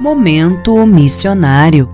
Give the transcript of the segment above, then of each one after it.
Momento Missionário.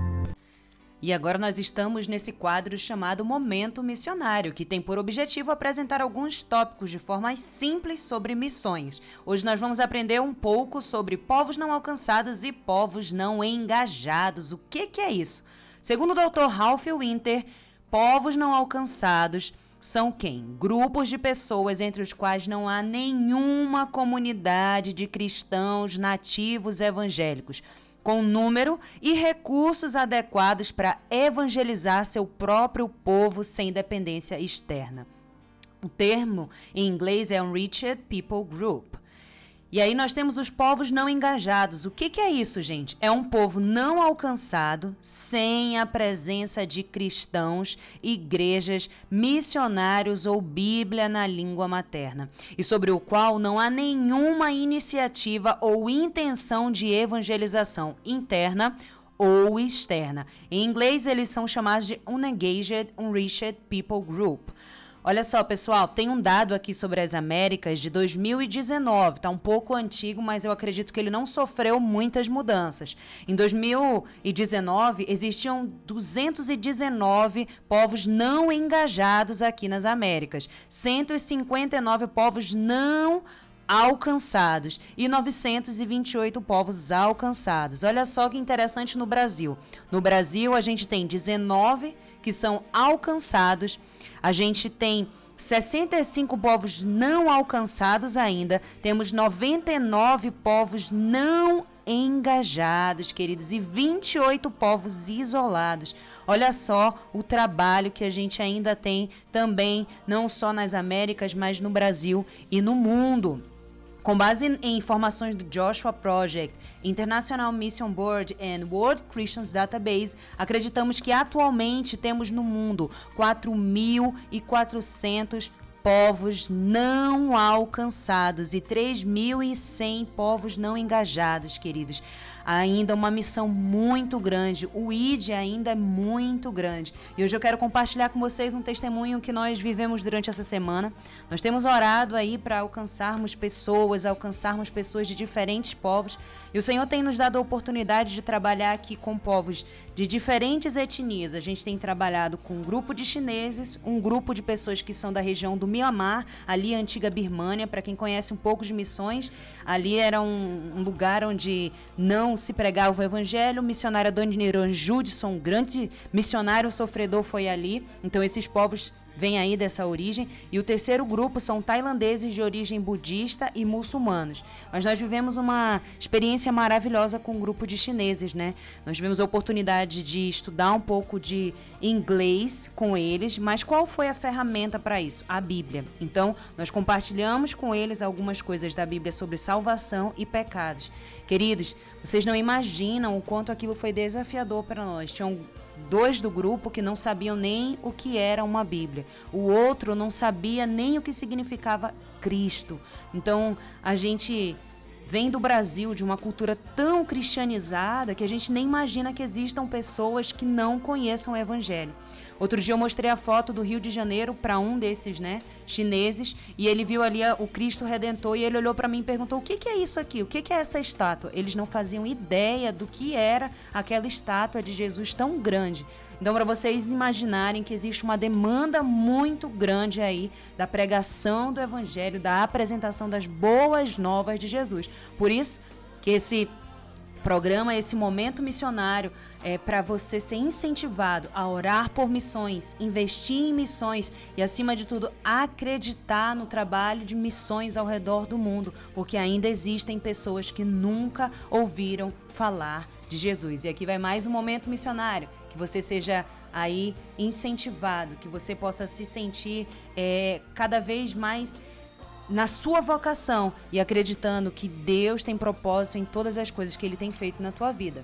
E agora nós estamos nesse quadro chamado Momento Missionário, que tem por objetivo apresentar alguns tópicos de forma simples sobre missões. Hoje nós vamos aprender um pouco sobre povos não alcançados e povos não engajados. O que, que é isso? Segundo o Dr. Ralph Winter, povos não alcançados são quem? Grupos de pessoas entre os quais não há nenhuma comunidade de cristãos nativos evangélicos com número e recursos adequados para evangelizar seu próprio povo sem dependência externa. O termo em inglês é Unreached People Group. E aí nós temos os povos não engajados. O que, que, é isso, gente? É um povo não alcançado, sem a presença de cristãos, igrejas, missionários ou Bíblia na língua materna, e sobre o qual não há nenhuma iniciativa ou intenção de evangelização interna ou externa. Em inglês, eles são chamados de Unengaged, Unreached People Group. Olha só, pessoal, tem um dado aqui sobre as Américas de 2019, tá um pouco antigo, mas eu acredito que ele não sofreu muitas mudanças. Em 2019, existiam 219 povos não engajados aqui nas Américas, 159 povos não alcançados e 928 povos alcançados. Olha só que interessante no Brasil. No Brasil, a gente tem 19 que são alcançados a gente tem 65 povos não alcançados ainda, temos 99 povos não engajados, queridos, e 28 povos isolados. Olha só o trabalho que a gente ainda tem também, não só nas Américas, mas no Brasil e no mundo. Com base em informações do Joshua Project, International Mission Board and World Christians Database, acreditamos que atualmente temos no mundo 4.400 povos não alcançados e 3.100 povos não engajados, queridos ainda uma missão muito grande. O ID ainda é muito grande. E hoje eu quero compartilhar com vocês um testemunho que nós vivemos durante essa semana. Nós temos orado aí para alcançarmos pessoas, alcançarmos pessoas de diferentes povos. E o Senhor tem nos dado a oportunidade de trabalhar aqui com povos de diferentes etnias. A gente tem trabalhado com um grupo de chineses, um grupo de pessoas que são da região do Mianmar, ali a antiga Birmânia, para quem conhece um pouco de missões, ali era um, um lugar onde não não se pregava o evangelho. O missionário Adoniran Judson, um grande missionário sofredor, foi ali. Então, esses povos vem aí dessa origem. E o terceiro grupo são tailandeses de origem budista e muçulmanos. Mas nós vivemos uma experiência maravilhosa com um grupo de chineses, né? Nós tivemos a oportunidade de estudar um pouco de inglês com eles, mas qual foi a ferramenta para isso? A Bíblia. Então, nós compartilhamos com eles algumas coisas da Bíblia sobre salvação e pecados. Queridos, vocês não imaginam o quanto aquilo foi desafiador para nós. Tinham dois do grupo que não sabiam nem o que era uma Bíblia. O outro não sabia nem o que significava Cristo. Então, a gente vem do Brasil, de uma cultura tão cristianizada, que a gente nem imagina que existam pessoas que não conheçam o Evangelho. Outro dia eu mostrei a foto do Rio de Janeiro para um desses, né, chineses, e ele viu ali o Cristo Redentor e ele olhou para mim e perguntou: "O que, que é isso aqui? O que, que é essa estátua?" Eles não faziam ideia do que era aquela estátua de Jesus tão grande. Então, para vocês imaginarem que existe uma demanda muito grande aí da pregação do evangelho, da apresentação das boas novas de Jesus. Por isso que esse programa, esse momento missionário, é para você ser incentivado a orar por missões, investir em missões e, acima de tudo, acreditar no trabalho de missões ao redor do mundo, porque ainda existem pessoas que nunca ouviram falar de Jesus. E aqui vai mais um momento missionário, que você seja aí incentivado, que você possa se sentir é, cada vez mais na sua vocação e acreditando que Deus tem propósito em todas as coisas que Ele tem feito na tua vida.